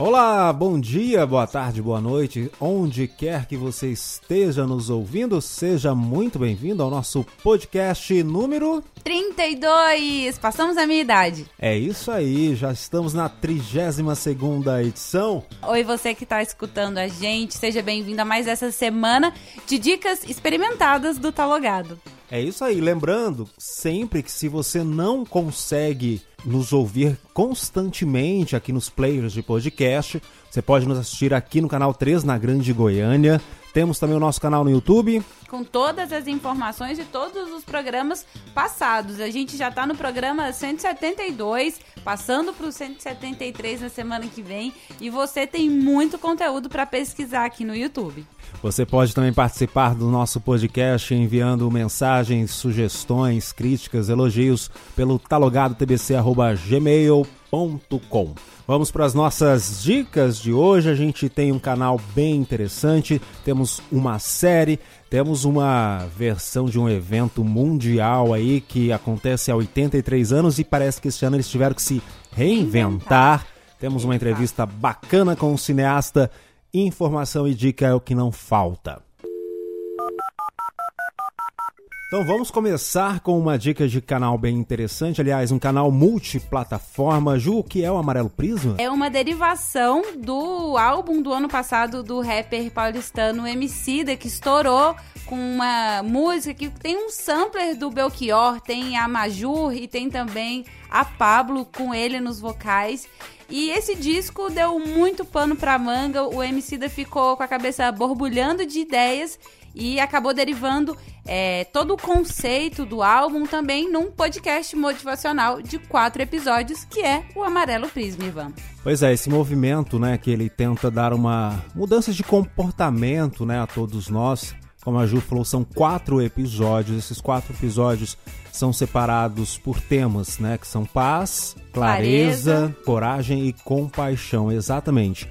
Olá, bom dia, boa tarde, boa noite, onde quer que você esteja nos ouvindo, seja muito bem-vindo ao nosso podcast número 32. Passamos a minha idade. É isso aí, já estamos na 32 segunda edição. Oi, você que está escutando a gente, seja bem-vindo a mais essa semana de dicas experimentadas do Talogado. É isso aí, lembrando sempre que se você não consegue nos ouvir constantemente aqui nos players de podcast, você pode nos assistir aqui no canal 3 na Grande Goiânia. Temos também o nosso canal no YouTube. Com todas as informações de todos os programas passados. A gente já está no programa 172, passando para o 173 na semana que vem. E você tem muito conteúdo para pesquisar aqui no YouTube. Você pode também participar do nosso podcast enviando mensagens, sugestões, críticas, elogios pelo talogadotbc.gmail.com. Vamos para as nossas dicas de hoje. A gente tem um canal bem interessante, temos uma série, temos uma versão de um evento mundial aí que acontece há 83 anos e parece que esse ano eles tiveram que se reinventar. Temos uma entrevista bacana com o cineasta. Informação e dica é o que não falta. Então vamos começar com uma dica de canal bem interessante, aliás, um canal multiplataforma. Ju, o que é o Amarelo Prisma? É uma derivação do álbum do ano passado do rapper paulistano Emicida, que estourou com uma música que tem um sampler do Belchior, tem a Majur e tem também a Pablo com ele nos vocais. E esse disco deu muito pano pra manga, o Emicida ficou com a cabeça borbulhando de ideias e acabou derivando é, todo o conceito do álbum também num podcast motivacional de quatro episódios, que é o Amarelo Prisma, Ivan. Pois é, esse movimento, né, que ele tenta dar uma mudança de comportamento, né, a todos nós. Como a Ju falou, são quatro episódios. Esses quatro episódios são separados por temas, né, que são paz, clareza, clareza. coragem e compaixão, exatamente.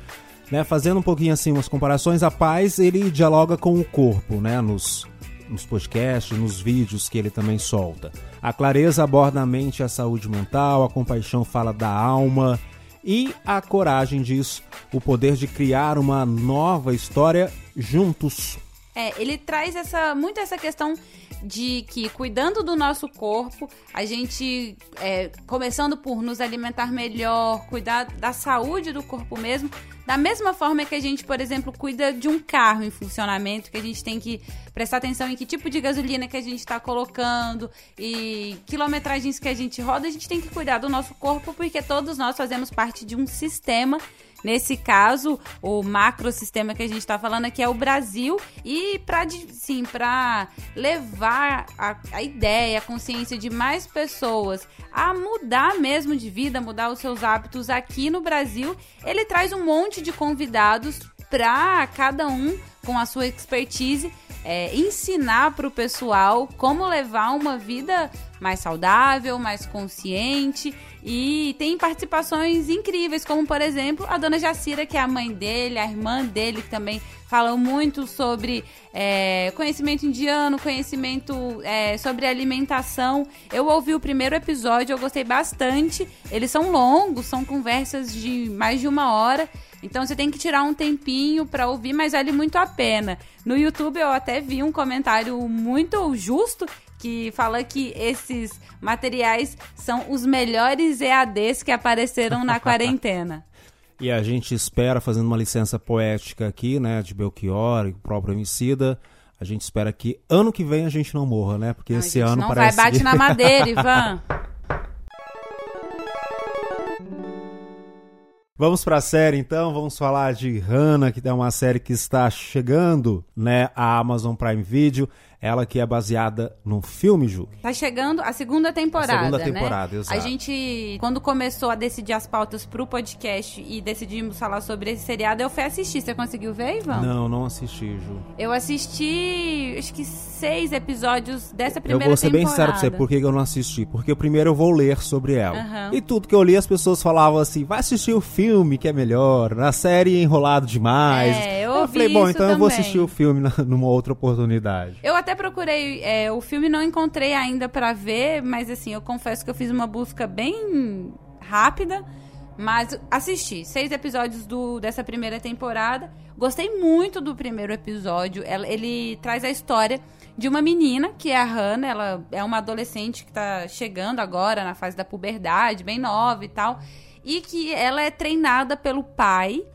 Né, fazendo um pouquinho assim umas comparações, a paz ele dialoga com o corpo, né, nos nos podcasts, nos vídeos que ele também solta. A clareza aborda a mente e a saúde mental, a compaixão fala da alma e a coragem diz o poder de criar uma nova história juntos. É, ele traz essa muito essa questão de que cuidando do nosso corpo, a gente, é, começando por nos alimentar melhor, cuidar da saúde do corpo mesmo, da mesma forma que a gente, por exemplo, cuida de um carro em funcionamento, que a gente tem que prestar atenção em que tipo de gasolina que a gente está colocando e quilometragens que a gente roda, a gente tem que cuidar do nosso corpo, porque todos nós fazemos parte de um sistema. Nesse caso, o macrosistema que a gente está falando aqui é o Brasil. E para sim, para levar a, a, ideia, a consciência de mais pessoas a mudar mesmo de vida, mudar os seus hábitos aqui no Brasil, ele traz um monte de convidados para cada um com a sua expertise é, ensinar para o pessoal como levar uma vida mais saudável, mais consciente e tem participações incríveis, como por exemplo a dona Jacira, que é a mãe dele, a irmã dele, que também falam muito sobre é, conhecimento indiano, conhecimento é, sobre alimentação. Eu ouvi o primeiro episódio, eu gostei bastante. Eles são longos, são conversas de mais de uma hora. Então você tem que tirar um tempinho para ouvir, mas vale muito a pena. No YouTube eu até vi um comentário muito justo que fala que esses materiais são os melhores EADs que apareceram na quarentena. E a gente espera, fazendo uma licença poética aqui, né, de Belchior e o próprio Emicida, a gente espera que ano que vem a gente não morra, né? Porque não, esse ano não parece... Não vai, bate na madeira, Ivan. Vamos para a série então, vamos falar de Hannah, que é uma série que está chegando, né, a Amazon Prime Video. Ela que é baseada num filme, Ju. Tá chegando a segunda temporada, a segunda né? temporada, né? exato. A gente, quando começou a decidir as pautas pro podcast e decidimos falar sobre esse seriado, eu fui assistir. Você conseguiu ver, Ivan? Não, não assisti, Ju. Eu assisti, acho que seis episódios dessa primeira temporada. Eu vou ser temporada. bem sincero pra você, por que eu não assisti? Porque primeiro eu vou ler sobre ela. Uhum. E tudo que eu li, as pessoas falavam assim, vai assistir o filme que é melhor, na série enrolado demais. É, eu, eu falei, bom, então também. eu vou assistir o filme numa outra oportunidade. Eu até procurei é, o filme, não encontrei ainda para ver, mas assim, eu confesso que eu fiz uma busca bem rápida Mas assisti seis episódios do, dessa primeira temporada. Gostei muito do primeiro episódio. Ela, ele traz a história de uma menina, que é a Hannah. Ela é uma adolescente que tá chegando agora na fase da puberdade, bem nova e tal. E que ela é treinada pelo pai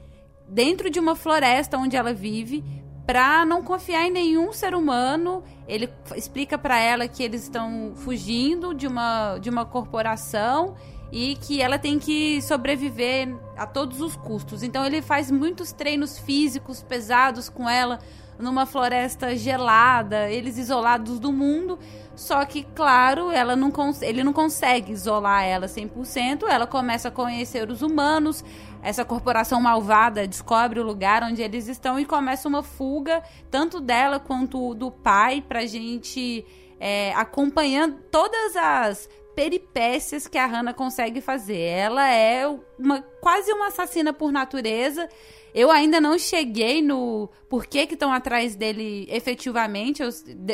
dentro de uma floresta onde ela vive para não confiar em nenhum ser humano. Ele explica para ela que eles estão fugindo de uma, de uma corporação e que ela tem que sobreviver a todos os custos. Então ele faz muitos treinos físicos pesados com ela numa floresta gelada, eles isolados do mundo. Só que, claro, ela não ele não consegue isolar ela 100%. Ela começa a conhecer os humanos. Essa corporação malvada descobre o lugar onde eles estão e começa uma fuga, tanto dela quanto do pai, pra gente é, acompanhando todas as peripécias que a Hannah consegue fazer. Ela é uma quase uma assassina por natureza. Eu ainda não cheguei no porquê que estão atrás dele efetivamente. Eu,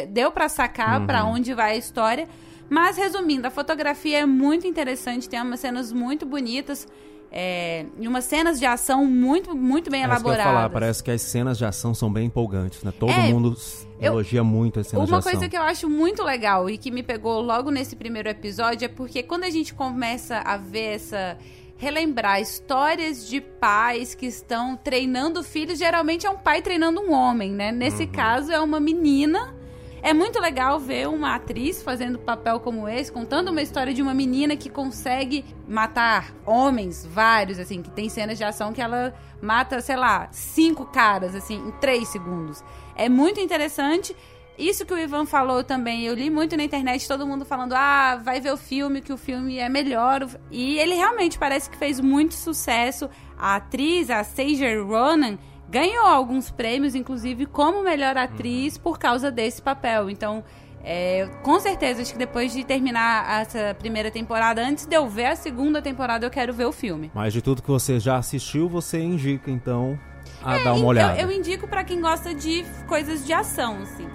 deu para sacar uhum. para onde vai a história. Mas resumindo, a fotografia é muito interessante, tem umas cenas muito bonitas. É, e umas cenas de ação muito, muito bem é elaboradas. falar, parece que as cenas de ação são bem empolgantes, né? Todo é, mundo elogia muito as cenas de ação. Uma coisa que eu acho muito legal e que me pegou logo nesse primeiro episódio é porque quando a gente começa a ver essa relembrar histórias de pais que estão treinando filhos, geralmente é um pai treinando um homem, né? Nesse uhum. caso é uma menina. É muito legal ver uma atriz fazendo papel como esse, contando uma história de uma menina que consegue matar homens, vários, assim, que tem cenas de ação que ela mata, sei lá, cinco caras, assim, em três segundos. É muito interessante isso que o Ivan falou também, eu li muito na internet, todo mundo falando, ah, vai ver o filme, que o filme é melhor. E ele realmente parece que fez muito sucesso. A atriz, a Saoirse Ronan, ganhou alguns prêmios, inclusive como melhor atriz, por causa desse papel. Então, é, com certeza, acho que depois de terminar essa primeira temporada, antes de eu ver a segunda temporada, eu quero ver o filme. Mas de tudo que você já assistiu, você indica, então, a é, dar uma olhada. Eu, eu indico para quem gosta de coisas de ação, assim.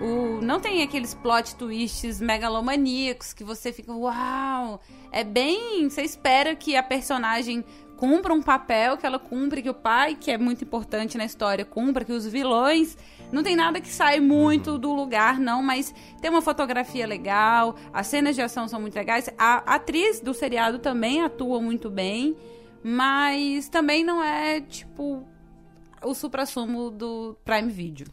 O, não tem aqueles plot twists megalomaníacos que você fica, uau! É bem. Você espera que a personagem cumpra um papel que ela cumpre, que o pai, que é muito importante na história, cumpra, que os vilões. Não tem nada que sai muito do lugar, não, mas tem uma fotografia legal, as cenas de ação são muito legais. A atriz do seriado também atua muito bem, mas também não é, tipo, o supra-sumo do Prime Video.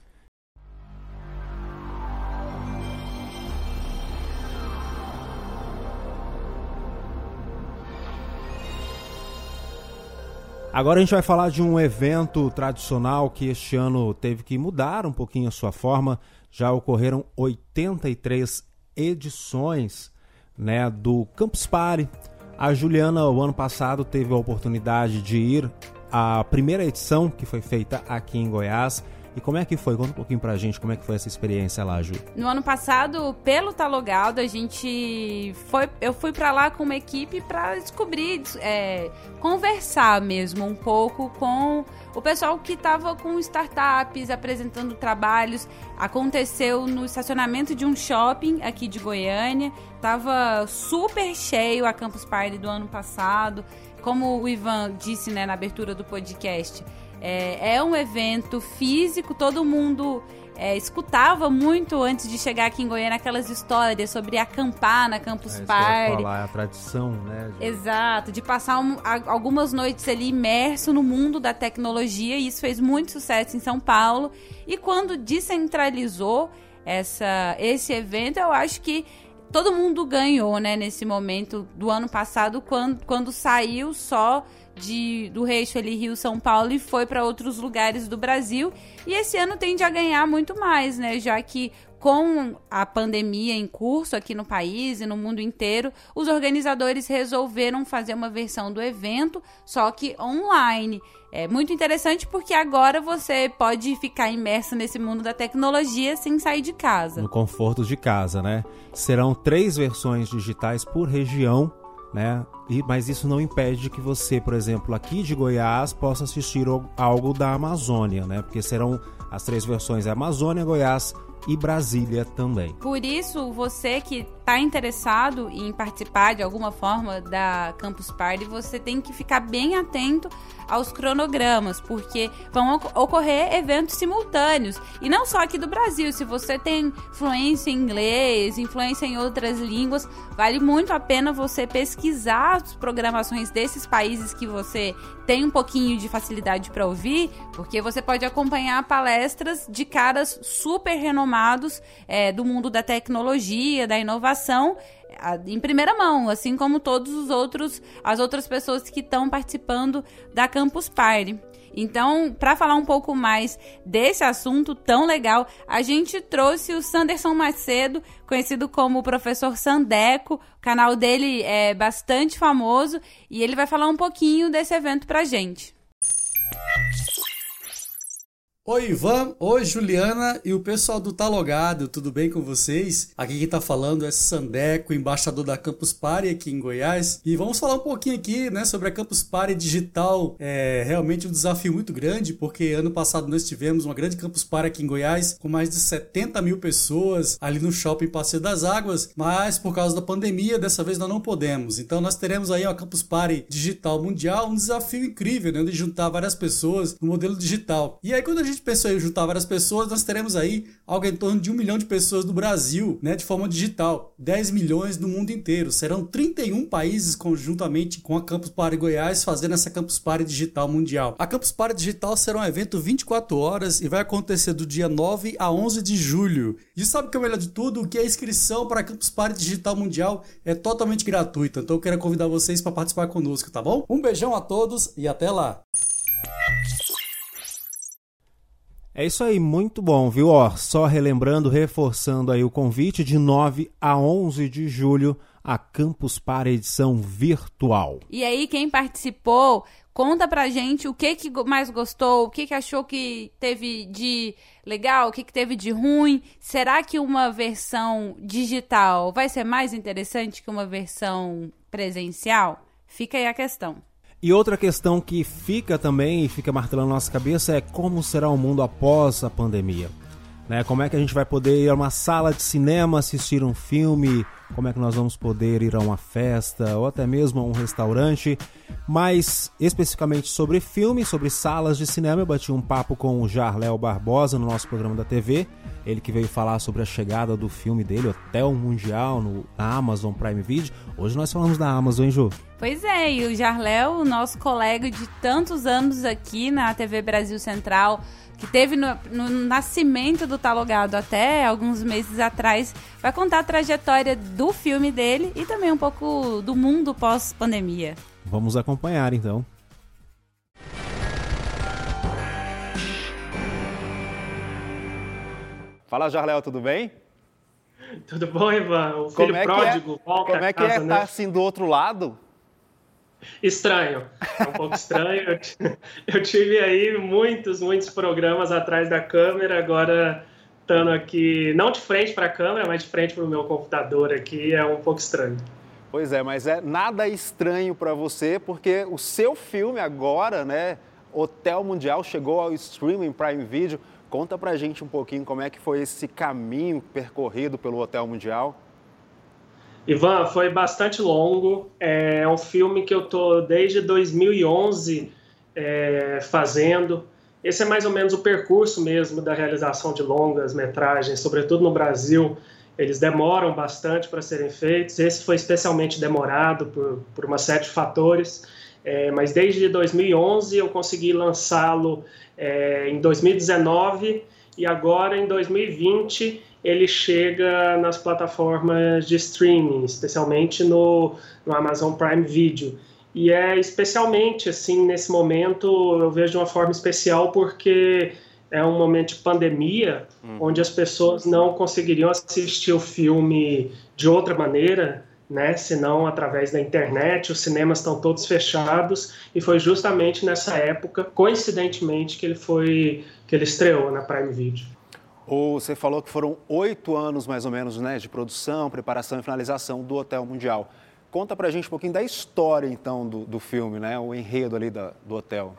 Agora a gente vai falar de um evento tradicional que este ano teve que mudar um pouquinho a sua forma. Já ocorreram 83 edições né, do Campus Party. A Juliana, o ano passado, teve a oportunidade de ir à primeira edição que foi feita aqui em Goiás. E como é que foi? Conta um pouquinho pra gente como é que foi essa experiência lá, Ju. No ano passado, pelo Talogado, a gente foi. Eu fui para lá com uma equipe para descobrir, é, conversar mesmo um pouco com o pessoal que estava com startups, apresentando trabalhos. Aconteceu no estacionamento de um shopping aqui de Goiânia. Tava super cheio a Campus Party do ano passado. Como o Ivan disse né, na abertura do podcast, é, é um evento físico, todo mundo é, escutava muito antes de chegar aqui em Goiânia aquelas histórias sobre acampar na Campus é, Party. Falar, é a tradição, né? De... Exato, de passar um, algumas noites ali imerso no mundo da tecnologia, e isso fez muito sucesso em São Paulo. E quando descentralizou essa, esse evento, eu acho que todo mundo ganhou, né, nesse momento do ano passado, quando, quando saiu só de, do eixo ali Rio-São Paulo e foi para outros lugares do Brasil. E esse ano tende a ganhar muito mais, né? Já que com a pandemia em curso aqui no país e no mundo inteiro, os organizadores resolveram fazer uma versão do evento, só que online. É muito interessante porque agora você pode ficar imerso nesse mundo da tecnologia sem sair de casa. No conforto de casa, né? Serão três versões digitais por região né? E, mas isso não impede que você, por exemplo, aqui de Goiás, possa assistir algo da Amazônia, né? Porque serão as três versões: Amazônia, Goiás e Brasília também. Por isso, você que está interessado em participar de alguma forma da Campus Party, você tem que ficar bem atento aos cronogramas, porque vão ocorrer eventos simultâneos. E não só aqui do Brasil, se você tem fluência em inglês, influência em outras línguas, vale muito a pena você pesquisar as programações desses países que você tem um pouquinho de facilidade para ouvir, porque você pode acompanhar palestras de caras super renomados é, do mundo da tecnologia, da inovação, em primeira mão, assim como todos os outros, as outras pessoas que estão participando da Campus Party. Então, para falar um pouco mais desse assunto tão legal, a gente trouxe o Sanderson Macedo, conhecido como Professor Sandeco. O canal dele é bastante famoso e ele vai falar um pouquinho desse evento para gente. Oi, Ivan. Oi, Juliana e o pessoal do Talogado, tudo bem com vocês? Aqui quem tá falando é Sandeco, embaixador da Campus Party aqui em Goiás. E vamos falar um pouquinho aqui, né, sobre a Campus Party digital. É realmente um desafio muito grande, porque ano passado nós tivemos uma grande Campus Party aqui em Goiás, com mais de 70 mil pessoas ali no Shopping Passeio das Águas, mas por causa da pandemia, dessa vez nós não podemos. Então nós teremos aí uma Campus Party digital mundial, um desafio incrível, né, de juntar várias pessoas no modelo digital. E aí quando a gente pensou em juntar várias pessoas, nós teremos aí algo em torno de um milhão de pessoas no Brasil, né, de forma digital, 10 milhões no mundo inteiro. Serão 31 países conjuntamente com a Campus Party Goiás fazendo essa Campus Party Digital Mundial. A Campus Party Digital será um evento 24 horas e vai acontecer do dia 9 a 11 de julho. E sabe o que é o melhor de tudo? Que a inscrição para a Campus Party Digital Mundial é totalmente gratuita. Então eu quero convidar vocês para participar conosco, tá bom? Um beijão a todos e até lá! É isso aí, muito bom, viu? Ó, só relembrando, reforçando aí o convite de 9 a 11 de julho a Campus para edição virtual. E aí, quem participou, conta pra gente o que, que mais gostou, o que, que achou que teve de legal, o que, que teve de ruim. Será que uma versão digital vai ser mais interessante que uma versão presencial? Fica aí a questão. E outra questão que fica também e fica martelando nossa cabeça é como será o mundo após a pandemia. Né? Como é que a gente vai poder ir a uma sala de cinema assistir um filme? Como é que nós vamos poder ir a uma festa ou até mesmo a um restaurante? Mas especificamente sobre filme, sobre salas de cinema, eu bati um papo com o Jarléo Barbosa no nosso programa da TV. Ele que veio falar sobre a chegada do filme dele, Hotel Mundial, no, na Amazon Prime Video. Hoje nós falamos da Amazon, hein, Ju? Pois é, e o Jarléo, nosso colega de tantos anos aqui na TV Brasil Central, que teve no, no, nascimento do Talogado até alguns meses atrás, vai contar a trajetória do filme dele e também um pouco do mundo pós-pandemia. Vamos acompanhar então. Fala, Jarléo, tudo bem? Tudo bom, Ivan? O filho como é pródigo é, volta Como é que é casa, é estar né? assim do outro lado? Estranho, é um pouco estranho. Eu tive aí muitos, muitos programas atrás da câmera, agora estando aqui, não de frente para a câmera, mas de frente para o meu computador aqui, é um pouco estranho. Pois é, mas é nada estranho para você, porque o seu filme agora, né, Hotel Mundial, chegou ao streaming Prime Video. Conta pra gente um pouquinho como é que foi esse caminho percorrido pelo Hotel Mundial. Ivan, foi bastante longo. É um filme que eu tô desde 2011 é, fazendo. Esse é mais ou menos o percurso mesmo da realização de longas metragens, sobretudo no Brasil. Eles demoram bastante para serem feitos. Esse foi especialmente demorado por, por uma série de fatores. É, mas desde 2011 eu consegui lançá-lo é, em 2019 e agora em 2020 ele chega nas plataformas de streaming, especialmente no, no Amazon Prime Video. E é especialmente assim nesse momento eu vejo de uma forma especial porque é um momento de pandemia hum. onde as pessoas não conseguiriam assistir o filme de outra maneira, né, senão através da internet. Os cinemas estão todos fechados e foi justamente nessa época, coincidentemente, que ele foi que ele estreou na Prime Video. Ou você falou que foram oito anos mais ou menos né, de produção, preparação e finalização do Hotel Mundial. Conta pra gente um pouquinho da história então do, do filme, né, o enredo ali da, do hotel.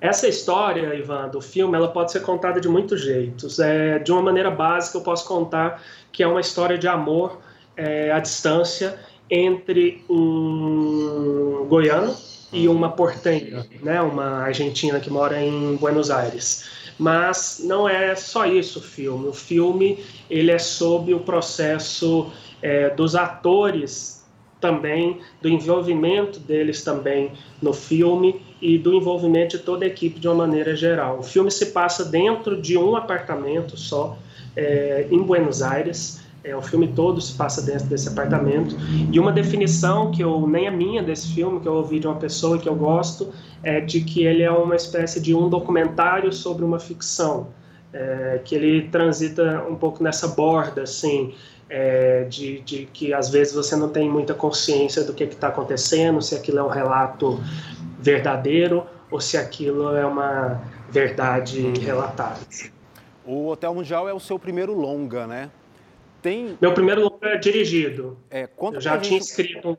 Essa história, Ivan, do filme, ela pode ser contada de muitos jeitos. É, de uma maneira básica, eu posso contar que é uma história de amor é, à distância entre um goiano e uma portenha, né, uma argentina que mora em Buenos Aires. Mas não é só isso o filme. O filme ele é sobre o processo é, dos atores também, do envolvimento deles também no filme e do envolvimento de toda a equipe de uma maneira geral. O filme se passa dentro de um apartamento só, é, em Buenos Aires. É, o filme todo se passa dentro desse apartamento. E uma definição que eu nem é minha desse filme, que eu ouvi de uma pessoa que eu gosto, é de que ele é uma espécie de um documentário sobre uma ficção. É, que ele transita um pouco nessa borda, assim, é, de, de, que às vezes você não tem muita consciência do que está acontecendo, se aquilo é um relato verdadeiro ou se aquilo é uma verdade relatada. O Hotel Mundial é o seu primeiro longa, né? Tem... Meu primeiro longa é dirigido. É, Eu já tinha gente... escrito um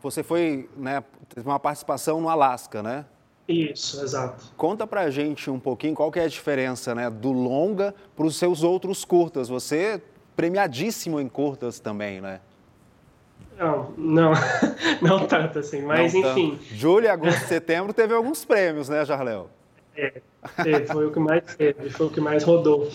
Você foi, né, teve uma participação no Alasca, né? Isso, exato. Conta pra gente um pouquinho qual que é a diferença né, do longa para os seus outros curtas. Você premiadíssimo em curtas também, né? Não, não, não tanto assim, mas não enfim. Tanto. Julho, agosto, setembro teve alguns prêmios, né, Jarléo? É, foi o que mais teve, foi o que mais rodou.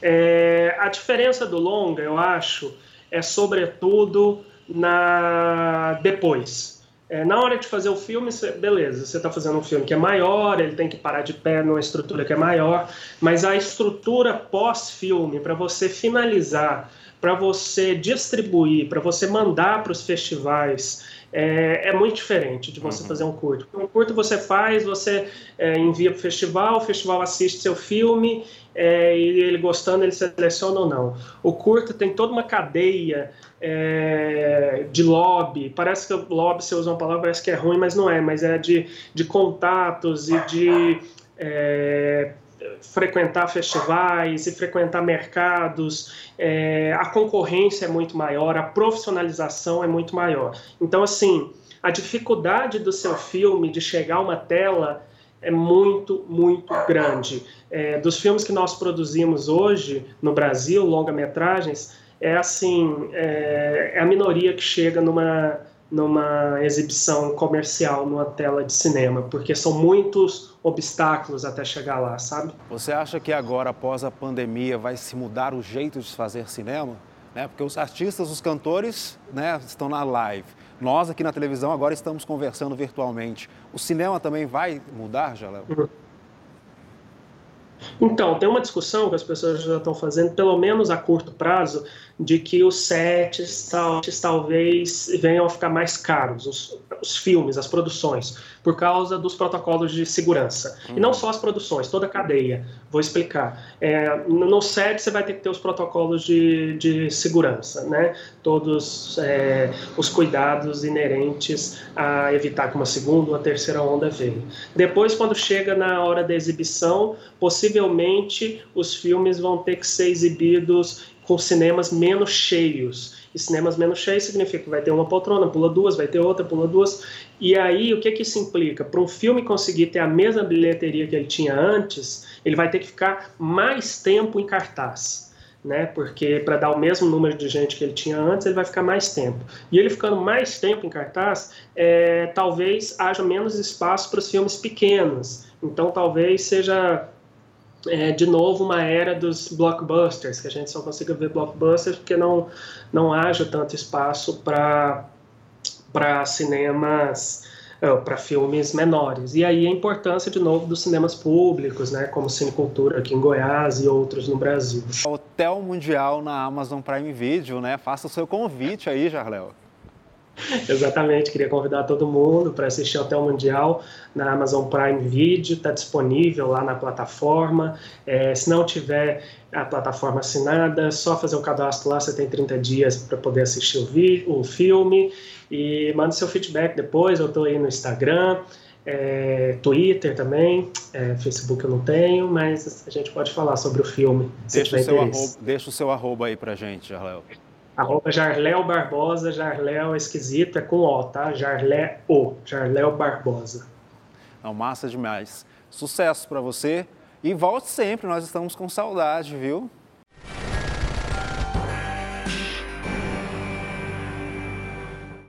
É, a diferença do longa, eu acho, é sobretudo na depois. É, na hora de fazer o filme, cê, beleza, você está fazendo um filme que é maior, ele tem que parar de pé numa estrutura que é maior, mas a estrutura pós-filme, para você finalizar, para você distribuir, para você mandar para os festivais, é, é, muito diferente de você uhum. fazer um curto. Um curto você faz, você é, envia para o festival, o festival assiste seu filme é, e ele gostando, ele seleciona ou não. O curto tem toda uma cadeia é, de lobby. Parece que o lobby, se usa uma palavra, parece que é ruim, mas não é. Mas é de, de contatos e de é, frequentar festivais e frequentar mercados. É, a concorrência é muito maior, a profissionalização é muito maior. Então, assim, a dificuldade do seu filme de chegar a uma tela é muito, muito grande. É, dos filmes que nós produzimos hoje no Brasil, longa-metragens, é assim, é, é, a minoria que chega numa, numa exibição comercial, numa tela de cinema, porque são muitos obstáculos até chegar lá, sabe? Você acha que agora, após a pandemia, vai se mudar o jeito de fazer cinema? Né? Porque os artistas, os cantores, né, estão na live. Nós aqui na televisão agora estamos conversando virtualmente. O cinema também vai mudar, Jalel? Uhum. Então, tem uma discussão que as pessoas já estão fazendo, pelo menos a curto prazo, de que os sets talvez venham a ficar mais caros, os, os filmes, as produções, por causa dos protocolos de segurança. Uhum. E não só as produções, toda a cadeia. Vou explicar. É, no set você vai ter que ter os protocolos de, de segurança, né? Todos é, os cuidados inerentes a evitar que uma segunda ou uma terceira onda venha. Depois, quando chega na hora da exibição, possivelmente os filmes vão ter que ser exibidos com cinemas menos cheios. E cinemas menos cheios significa que vai ter uma poltrona, pula duas, vai ter outra, pula duas. E aí, o que, que isso implica? Para um filme conseguir ter a mesma bilheteria que ele tinha antes, ele vai ter que ficar mais tempo em cartaz. Né? Porque para dar o mesmo número de gente que ele tinha antes, ele vai ficar mais tempo. E ele ficando mais tempo em cartaz, é, talvez haja menos espaço para os filmes pequenos. Então, talvez seja é, de novo uma era dos blockbusters, que a gente só consiga ver blockbusters porque não, não haja tanto espaço para cinemas, é, para filmes menores. E aí a importância, de novo, dos cinemas públicos, né, como Cinecultura aqui em Goiás e outros no Brasil. Hotel Mundial na Amazon Prime Video, né? Faça o seu convite aí, Jarléo. Exatamente, queria convidar todo mundo para assistir Hotel Mundial na Amazon Prime Video, está disponível lá na plataforma. É, se não tiver a plataforma assinada, só fazer o cadastro lá, você tem 30 dias para poder assistir o, vi, o filme e manda seu feedback depois. Eu estou aí no Instagram, é, Twitter também, é, Facebook eu não tenho, mas a gente pode falar sobre o filme. Deixa, o seu, arroba, deixa o seu arroba aí para gente, Jarléo. Arroba Jarléo Barbosa, Jarléo esquisito, é com O, tá? Jarléo, Jarléo Barbosa. Não, massa demais. Sucesso para você e volte sempre, nós estamos com saudade, viu?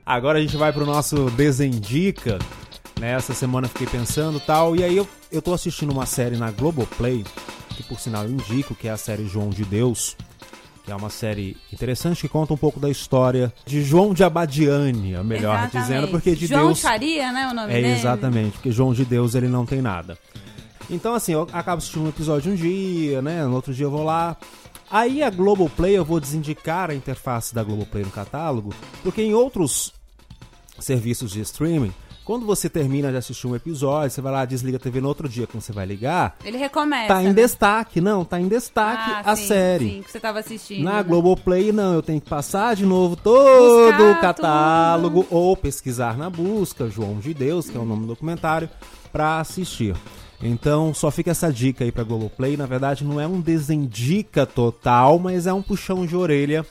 Agora a gente vai pro nosso Desendica. Nessa né? semana fiquei pensando tal. E aí eu, eu tô assistindo uma série na Globoplay, que por sinal eu indico, que é a série João de Deus. Que é uma série interessante que conta um pouco da história de João de Abadiânia, melhor Exatamente. dizendo, porque de João Deus. Faria, né? O nome É, dele. exatamente, porque João de Deus ele não tem nada. Então, assim, eu acabo assistindo um episódio um dia, né? No outro dia eu vou lá. Aí a Globoplay, eu vou desindicar a interface da Globoplay no catálogo, porque em outros serviços de streaming, quando você termina de assistir um episódio, você vai lá, desliga a TV no outro dia, quando você vai ligar, Ele recomeça. tá em né? destaque. Não, tá em destaque Ah, a sim, série. Sim, que você tava assistindo. Na né? Globoplay, não, eu tenho que passar de novo todo Buscar o catálogo ou pesquisar na busca, João de Deus, que é o nome do documentário, pra assistir. Então, só fica essa dica aí pra Globoplay. Na verdade, não é um desendica total, mas é um puxão de orelha,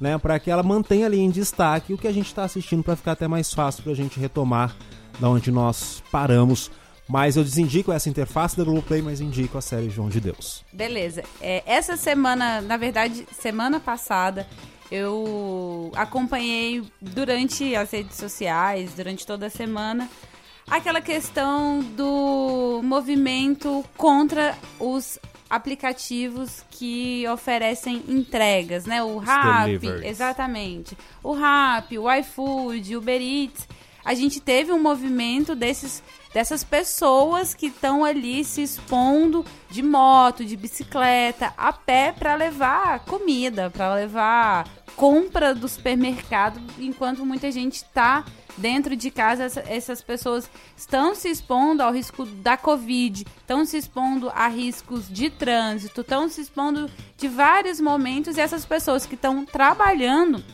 né, para que ela mantenha ali em destaque o que a gente tá assistindo pra ficar até mais fácil pra gente retomar da onde nós paramos. Mas eu desindico essa interface da Globoplay, mas indico a série João de Deus. Beleza. É, essa semana, na verdade, semana passada, eu acompanhei durante as redes sociais, durante toda a semana, aquela questão do movimento contra os aplicativos que oferecem entregas, né? O Rap, deliveries. exatamente. O Rap, o iFood, o Uber Eats. A gente teve um movimento desses dessas pessoas que estão ali se expondo de moto, de bicicleta, a pé para levar comida, para levar compra do supermercado, enquanto muita gente está dentro de casa, essa- essas pessoas estão se expondo ao risco da Covid, estão se expondo a riscos de trânsito, estão se expondo de vários momentos e essas pessoas que estão trabalhando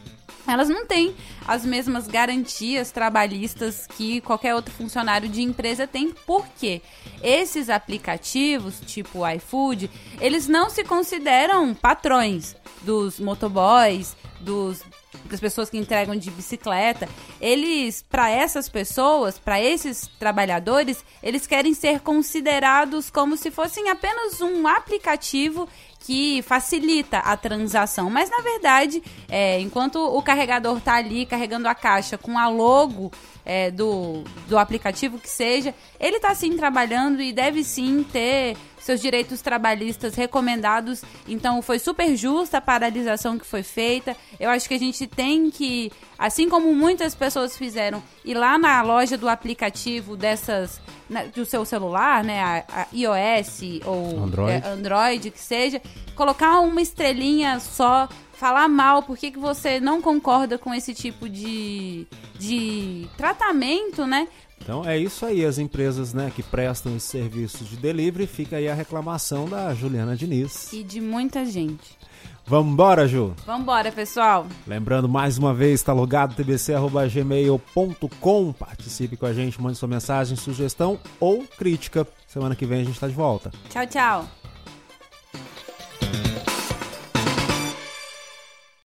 elas não têm as mesmas garantias trabalhistas que qualquer outro funcionário de empresa tem, porque esses aplicativos, tipo iFood, eles não se consideram patrões dos motoboys, dos das pessoas que entregam de bicicleta, eles, para essas pessoas, para esses trabalhadores, eles querem ser considerados como se fossem apenas um aplicativo que facilita a transação. Mas na verdade, é, enquanto o carregador tá ali carregando a caixa com a logo é, do, do aplicativo que seja, ele tá sim trabalhando e deve sim ter seus direitos trabalhistas recomendados. Então foi super justa a paralisação que foi feita. Eu acho que a gente tem que, assim como muitas pessoas fizeram, ir lá na loja do aplicativo dessas né, do seu celular, né, a, a iOS ou Android. é, Android que seja, colocar uma estrelinha só, falar mal, por que que você não concorda com esse tipo de, de tratamento, né? Então é isso aí, as empresas né, que prestam esses serviços de delivery, fica aí a reclamação da Juliana Diniz. E de muita gente. Vambora, Ju! Vambora, pessoal. Lembrando mais uma vez, está logado tbc.gmail.com. Participe com a gente, mande sua mensagem, sugestão ou crítica. Semana que vem a gente está de volta. Tchau, tchau.